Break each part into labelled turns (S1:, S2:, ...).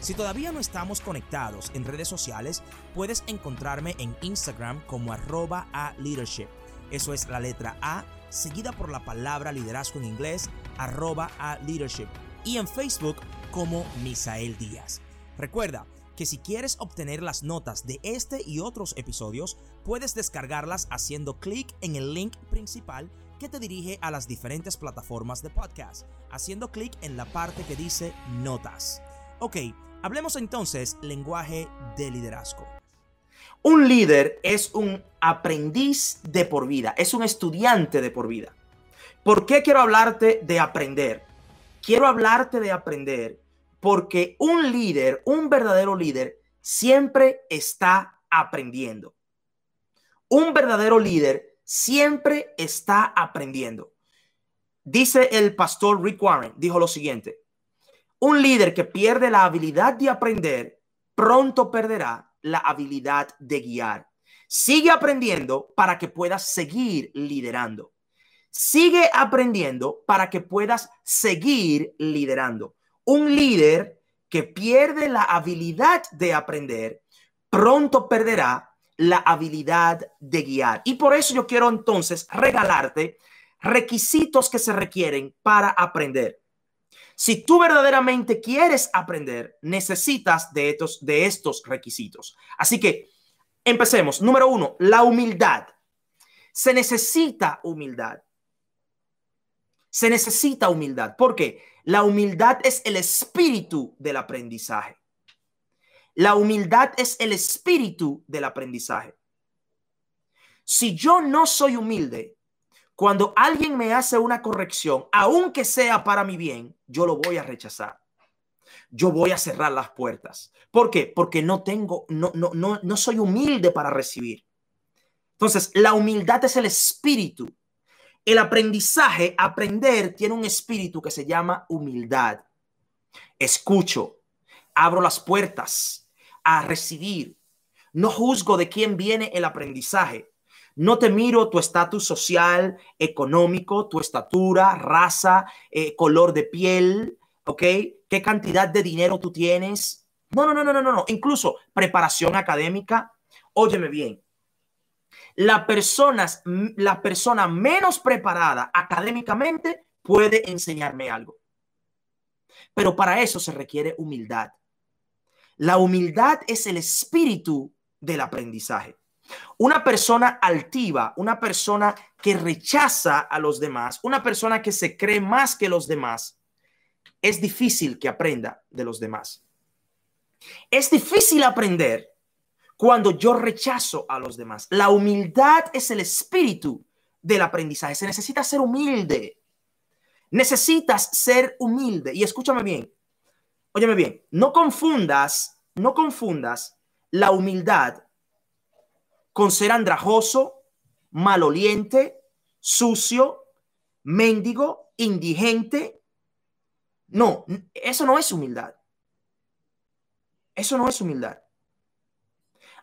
S1: Si todavía no estamos conectados en redes sociales, puedes encontrarme en Instagram como arroba a leadership. Eso es la letra A, seguida por la palabra liderazgo en inglés, arroba a leadership. Y en Facebook como Misael Díaz. Recuerda que si quieres obtener las notas de este y otros episodios, puedes descargarlas haciendo clic en el link principal que te dirige a las diferentes plataformas de podcast, haciendo clic en la parte que dice notas. Ok, Hablemos entonces lenguaje de liderazgo.
S2: Un líder es un aprendiz de por vida, es un estudiante de por vida. ¿Por qué quiero hablarte de aprender? Quiero hablarte de aprender porque un líder, un verdadero líder, siempre está aprendiendo. Un verdadero líder siempre está aprendiendo. Dice el pastor Rick Warren, dijo lo siguiente, un líder que pierde la habilidad de aprender, pronto perderá la habilidad de guiar. Sigue aprendiendo para que puedas seguir liderando. Sigue aprendiendo para que puedas seguir liderando. Un líder que pierde la habilidad de aprender, pronto perderá la habilidad de guiar. Y por eso yo quiero entonces regalarte requisitos que se requieren para aprender. Si tú verdaderamente quieres aprender, necesitas de estos, de estos requisitos. Así que empecemos. Número uno, la humildad. Se necesita humildad. Se necesita humildad. porque La humildad es el espíritu del aprendizaje. La humildad es el espíritu del aprendizaje. Si yo no soy humilde, cuando alguien me hace una corrección, aunque sea para mi bien, yo lo voy a rechazar. Yo voy a cerrar las puertas. ¿Por qué? Porque no tengo, no, no, no, no soy humilde para recibir. Entonces, la humildad es el espíritu. El aprendizaje, aprender, tiene un espíritu que se llama humildad. Escucho, abro las puertas a recibir. No juzgo de quién viene el aprendizaje. No te miro tu estatus social, económico, tu estatura, raza, eh, color de piel, ¿ok? ¿Qué cantidad de dinero tú tienes? No, no, no, no, no, no. Incluso preparación académica. Óyeme bien. La persona, la persona menos preparada académicamente puede enseñarme algo. Pero para eso se requiere humildad. La humildad es el espíritu del aprendizaje. Una persona altiva, una persona que rechaza a los demás, una persona que se cree más que los demás, es difícil que aprenda de los demás. Es difícil aprender cuando yo rechazo a los demás. La humildad es el espíritu del aprendizaje. Se necesita ser humilde. Necesitas ser humilde. Y escúchame bien. Óyeme bien. No confundas, no confundas la humildad con ser andrajoso, maloliente, sucio, mendigo, indigente. No, eso no es humildad. Eso no es humildad.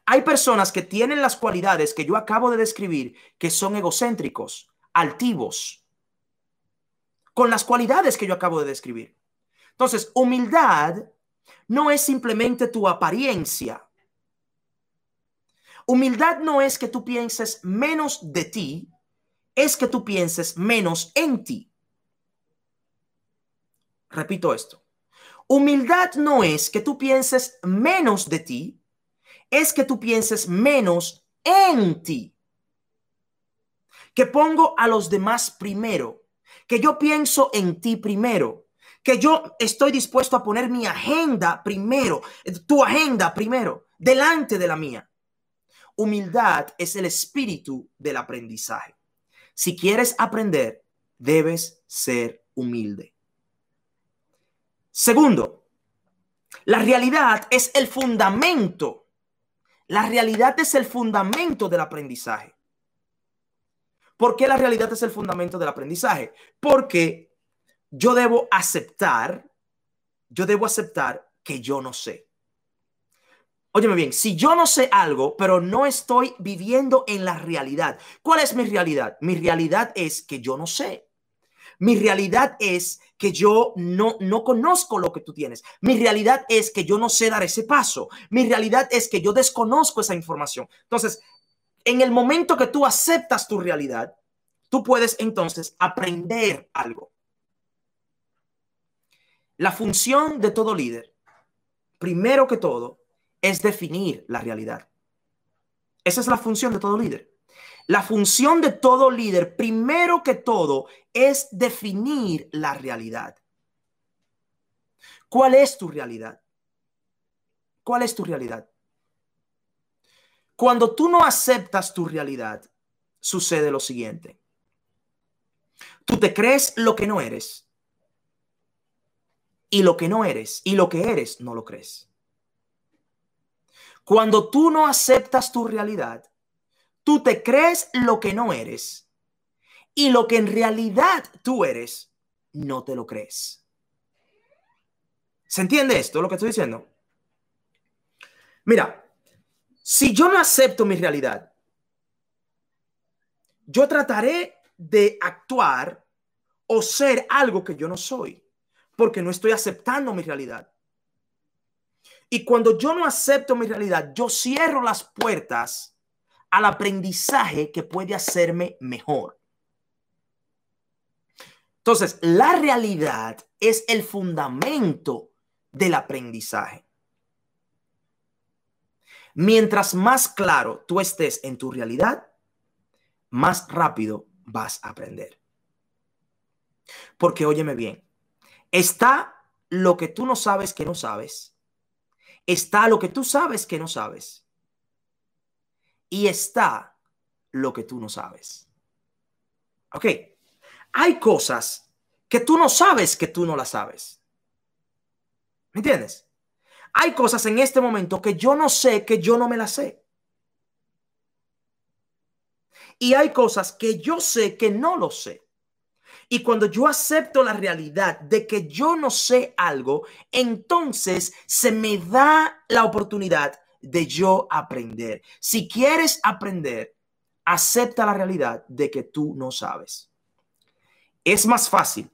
S2: Hay personas que tienen las cualidades que yo acabo de describir, que son egocéntricos, altivos, con las cualidades que yo acabo de describir. Entonces, humildad no es simplemente tu apariencia. Humildad no es que tú pienses menos de ti, es que tú pienses menos en ti. Repito esto. Humildad no es que tú pienses menos de ti, es que tú pienses menos en ti. Que pongo a los demás primero, que yo pienso en ti primero, que yo estoy dispuesto a poner mi agenda primero, tu agenda primero, delante de la mía. Humildad es el espíritu del aprendizaje. Si quieres aprender, debes ser humilde. Segundo, La realidad es el fundamento. La realidad es el fundamento del aprendizaje. ¿Por qué la realidad es el fundamento del aprendizaje? Porque yo debo aceptar, yo debo aceptar que yo no sé. Óyeme bien, si yo no sé algo, pero no estoy viviendo en la realidad, ¿cuál es mi realidad? Mi realidad es que yo no sé. Mi realidad es que yo no, no conozco lo que tú tienes. Mi realidad es que yo no sé dar ese paso. Mi realidad es que yo desconozco esa información. Entonces, en el momento que tú aceptas tu realidad, tú puedes entonces aprender algo. La función de todo líder, primero que todo, es definir la realidad. Esa es la función de todo líder. La función de todo líder, primero que todo, es definir la realidad. ¿Cuál es tu realidad? ¿Cuál es tu realidad? Cuando tú no aceptas tu realidad, sucede lo siguiente. Tú te crees lo que no eres. Y lo que no eres y lo que eres no lo crees. Cuando tú no aceptas tu realidad, tú te crees lo que no eres. Y lo que en realidad tú eres, no te lo crees. ¿Se entiende esto, lo que estoy diciendo? Mira, si yo no acepto mi realidad, yo trataré de actuar o ser algo que yo no soy, porque no estoy aceptando mi realidad. Y cuando yo no acepto mi realidad, yo cierro las puertas al aprendizaje que puede hacerme mejor. Entonces, la realidad es el fundamento del aprendizaje. Mientras más claro tú estés en tu realidad, más rápido vas a aprender. Porque óyeme bien, está lo que tú no sabes que no sabes, está lo que tú sabes que no sabes, y está lo que tú no sabes. Ok, hay cosas que tú no sabes que tú no las sabes. ¿Me entiendes? Hay cosas en este momento que yo no sé, que yo no me las sé. Y hay cosas que yo sé que no lo sé. Y cuando yo acepto la realidad de que yo no sé algo, entonces se me da la oportunidad de yo aprender. Si quieres aprender, acepta la realidad de que tú no sabes. Es más fácil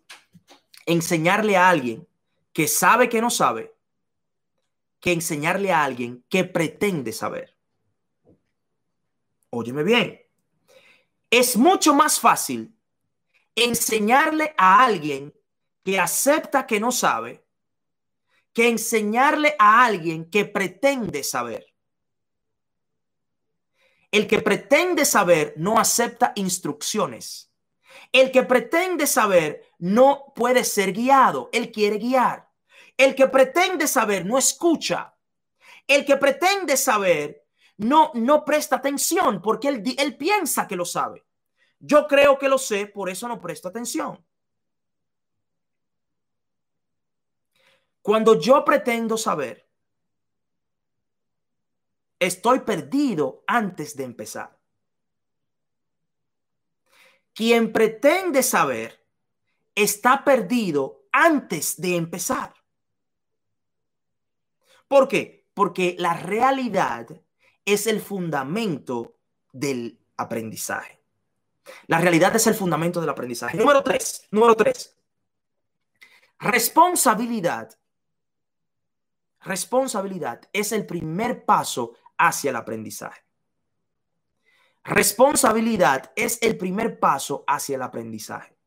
S2: enseñarle a alguien que sabe que no sabe que enseñarle a alguien que pretende saber. Óyeme bien, es mucho más fácil enseñarle a alguien que acepta que no sabe que enseñarle a alguien que pretende saber. El que pretende saber no acepta instrucciones. El que pretende saber no puede ser guiado. Él quiere guiar. El que pretende saber no escucha. El que pretende saber no, no presta atención porque él, él piensa que lo sabe. Yo creo que lo sé, por eso no presto atención. Cuando yo pretendo saber, estoy perdido antes de empezar. Quien pretende saber está perdido antes de empezar. ¿Por qué? Porque la realidad es el fundamento del aprendizaje. La realidad es el fundamento del aprendizaje. Número tres, número tres. Responsabilidad. Responsabilidad es el primer paso hacia el aprendizaje. Responsabilidad es el primer paso hacia el aprendizaje.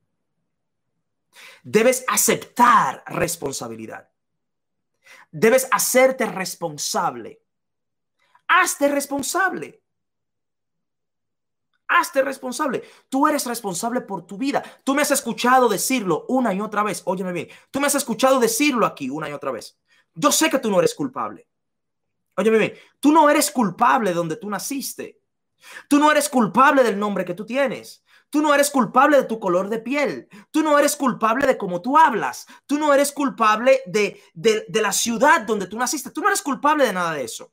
S2: Debes aceptar responsabilidad. Debes hacerte responsable. Hazte responsable. Hazte responsable. Tú eres responsable por tu vida. Tú me has escuchado decirlo una y otra vez. Óyeme bien. Tú me has escuchado decirlo aquí una y otra vez. Yo sé que tú no eres culpable. Óyeme bien. Tú no eres culpable donde tú naciste. Tú no eres culpable del nombre que tú tienes. Tú no eres culpable de tu color de piel. Tú no eres culpable de cómo tú hablas. Tú no eres culpable de, de, de, la ciudad donde tú naciste. Tú no eres culpable de nada de eso.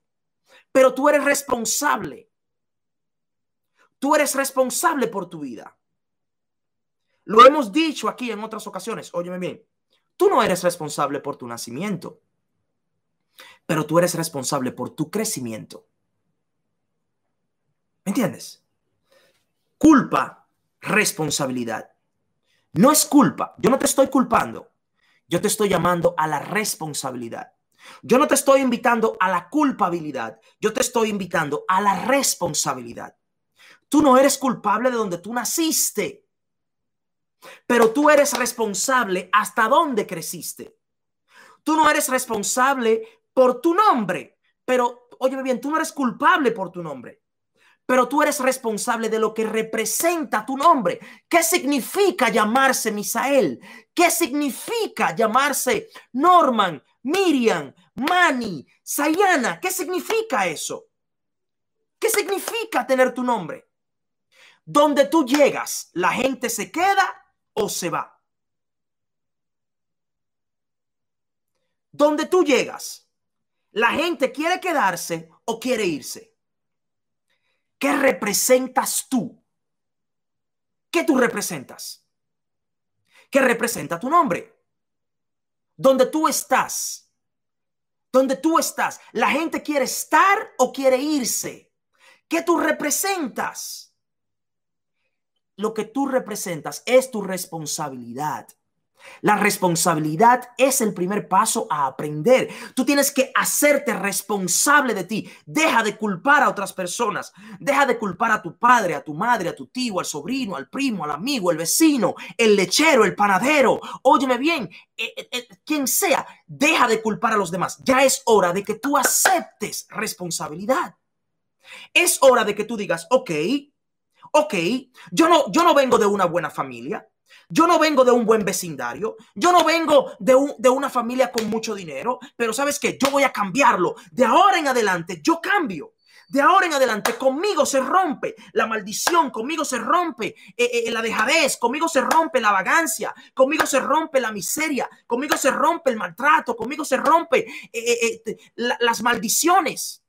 S2: Pero tú eres responsable. Tú eres responsable por tu vida. Lo hemos dicho aquí en otras ocasiones. Óyeme bien. Tú no eres responsable por tu nacimiento. Pero tú eres responsable por tu crecimiento. ¿Me entiendes? Culpa responsabilidad. No es culpa. Yo no te estoy culpando. Yo te estoy llamando a la responsabilidad. Yo no te estoy invitando a la culpabilidad. Yo te estoy invitando a la responsabilidad. Tú no eres culpable de donde tú naciste. Pero tú eres responsable hasta dónde creciste. Tú no eres responsable por tu nombre. Pero, óyeme bien, tú no eres culpable por tu nombre pero tú eres responsable de lo que representa tu nombre. ¿Qué significa llamarse Misael? ¿Qué significa llamarse Norman, Miriam, Manny, Sayana? ¿Qué significa eso? ¿Qué significa tener tu nombre? Donde tú llegas, la gente se queda o se va. Donde tú llegas, la gente quiere quedarse o quiere irse. ¿Qué representas tú? ¿Qué tú representas? ¿Qué representa tu nombre? Donde tú estás. Donde tú estás. La gente quiere estar o quiere irse. ¿Qué tú representas? Lo que tú representas es tu responsabilidad. La responsabilidad es el primer paso a aprender. Tú tienes que hacerte responsable de ti. Deja de culpar a otras personas. Deja de culpar a tu padre, a tu madre, a tu tío, al sobrino, al primo, al amigo, el vecino, el lechero, el panadero. Óyeme bien, eh, eh, eh, quien sea, deja de culpar a los demás. Ya es hora de que tú aceptes responsabilidad. Es hora de que tú digas, ok, ok, yo no, yo no vengo de una buena familia. Yo no vengo de un buen vecindario, yo no vengo de, de una familia con mucho dinero, pero sabes que yo voy a cambiarlo. De ahora en adelante, yo cambio. De ahora en adelante, conmigo se rompe la maldición, conmigo se rompe eh, eh, la dejadez, conmigo se rompe la vagancia, conmigo se rompe la miseria, conmigo se rompe el maltrato, conmigo se rompe eh, las maldiciones.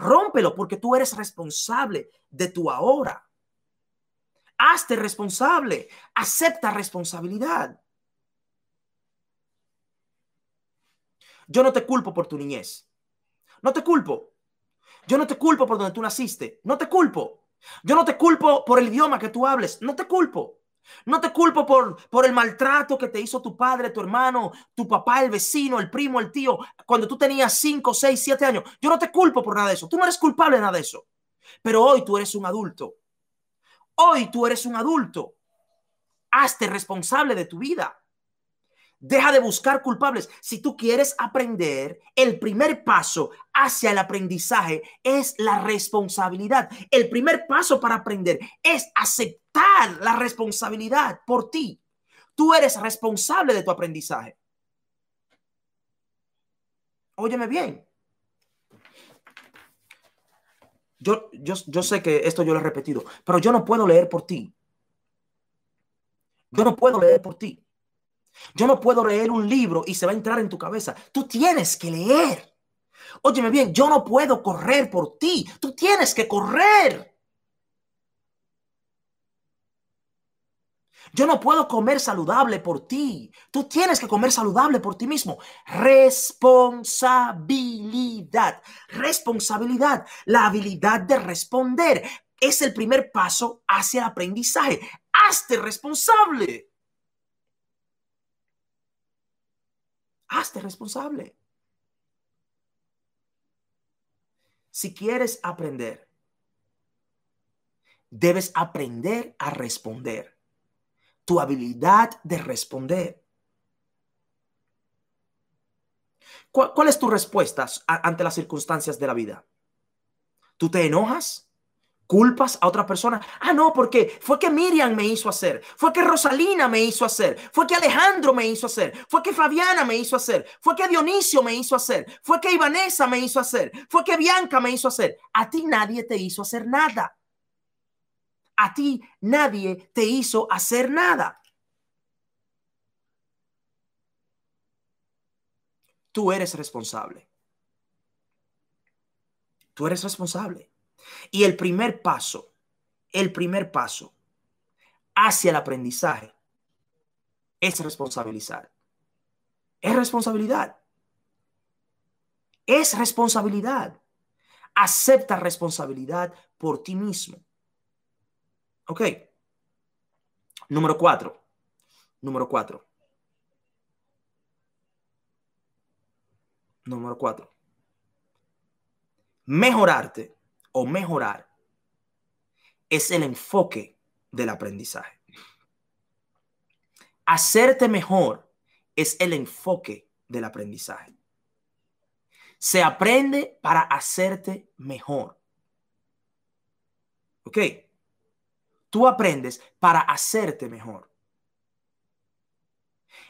S2: Rómpelo porque tú eres responsable de tu ahora. Hazte responsable. Acepta responsabilidad. Yo no te culpo por tu niñez. No te culpo. Yo no te culpo por donde tú naciste. No te culpo. Yo no te culpo por el idioma que tú hables. No te culpo. No te culpo por, por el maltrato que te hizo tu padre, tu hermano, tu papá, el vecino, el primo, el tío, cuando tú tenías 5, 6, 7 años. Yo no te culpo por nada de eso. Tú no eres culpable de nada de eso. Pero hoy tú eres un adulto Hoy tú eres un adulto. Hazte responsable de tu vida. Deja de buscar culpables. Si tú quieres aprender, el primer paso hacia el aprendizaje es la responsabilidad. El primer paso para aprender es aceptar la responsabilidad por ti. Tú eres responsable de tu aprendizaje. Óyeme bien. Yo, yo, sé que esto yo lo he repetido, pero yo no puedo leer por ti. Yo no puedo leer por ti. Yo no puedo leer un libro y se va a entrar en tu cabeza. Tú tienes que leer. Óyeme bien, yo no puedo correr por ti. Tú tienes que correr. Yo no puedo comer saludable por ti. Tú tienes que comer saludable por ti mismo. Responsabilidad. Responsabilidad. La habilidad de responder es el primer paso hacia el aprendizaje. Hazte responsable. Hazte responsable. Si quieres aprender, debes aprender a responder tu habilidad de responder. ¿Cuál, es tu respuesta ante las circunstancias de la vida? ¿Tú te enojas? ¿Culpas a otra persona? Ah, no, porque fue que Miriam me hizo hacer, fue que Rosalina me hizo hacer, fue que Alejandro me hizo hacer, fue que Fabiana me hizo hacer, fue que Dionisio me hizo hacer, fue que Ivanesa me hizo hacer, fue que Bianca me hizo hacer. A ti nadie te hizo hacer nada. A ti nadie te hizo hacer nada. Tú eres responsable. Tú eres responsable. Y el primer paso, el primer paso hacia el aprendizaje es responsabilizar. Es responsabilidad. Es responsabilidad. Acepta responsabilidad por ti mismo. Ok. Número cuatro. Número cuatro. Número cuatro. Mejorarte o mejorar es el enfoque del aprendizaje. Hacerte mejor es el enfoque del aprendizaje. Se aprende para hacerte mejor. ¿Ok? Tú aprendes para hacerte mejor.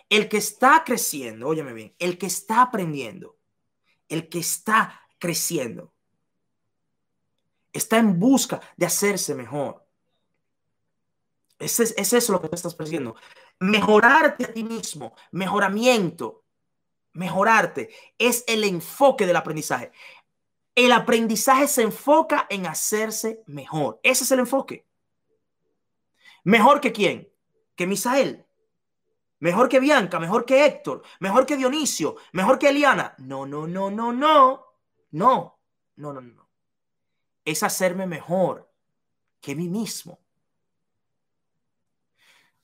S2: El que está creciendo, óyeme bien, el que está aprendiendo, el que está creciendo, está en busca de hacerse mejor. Ese es, es eso lo que te estás persiguiendo. Mejorarte a ti mismo, mejoramiento, mejorarte, es el enfoque del aprendizaje. El aprendizaje se enfoca en hacerse mejor. Ese es el enfoque. ¿Mejor que quién? Que Misael. Mejor que Bianca, mejor que Héctor, mejor que Dionisio, mejor que Eliana. No, no, no, no, no. No, no, no, no. Es hacerme mejor que mí mismo.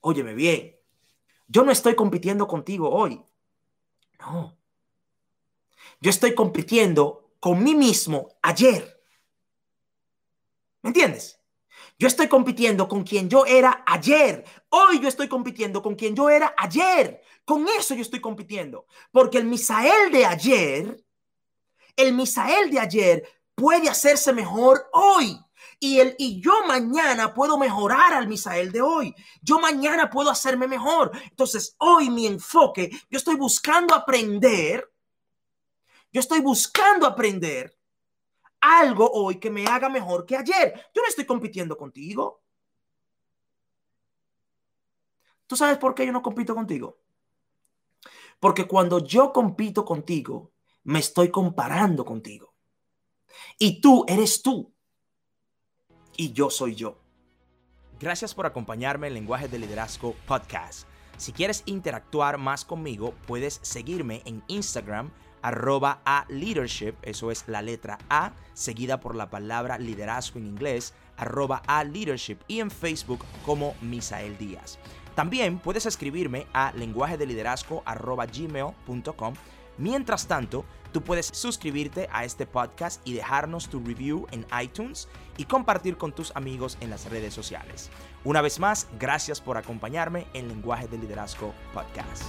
S2: Óyeme bien, yo no estoy compitiendo contigo hoy. No. Yo estoy compitiendo con mí mismo ayer. ¿Me entiendes? Yo estoy compitiendo con quien yo era ayer. Hoy yo estoy compitiendo con quien yo era ayer. Con eso yo estoy compitiendo. Porque el Misael de ayer, el Misael de ayer puede hacerse mejor hoy. Y, el, y yo mañana puedo mejorar al Misael de hoy. Yo mañana puedo hacerme mejor. Entonces, hoy mi enfoque, yo estoy buscando aprender. Yo estoy buscando aprender algo hoy que me haga mejor que ayer. Yo no estoy compitiendo contigo. ¿Tú sabes por qué yo no compito contigo? Porque cuando yo compito contigo, me estoy comparando contigo. Y tú eres tú y yo soy yo.
S1: Gracias por acompañarme en Lenguaje de Liderazgo Podcast. Si quieres interactuar más conmigo, puedes seguirme en Instagram arroba a leadership, eso es la letra A, seguida por la palabra liderazgo en inglés, arroba a leadership y en Facebook como Misael Díaz. También puedes escribirme a lenguaje de liderazgo arroba gmail.com. Mientras tanto, Tú puedes suscribirte a este podcast y dejarnos tu review en iTunes y compartir con tus amigos en las redes sociales. Una vez más, gracias por acompañarme en Lenguaje de Liderazgo Podcast.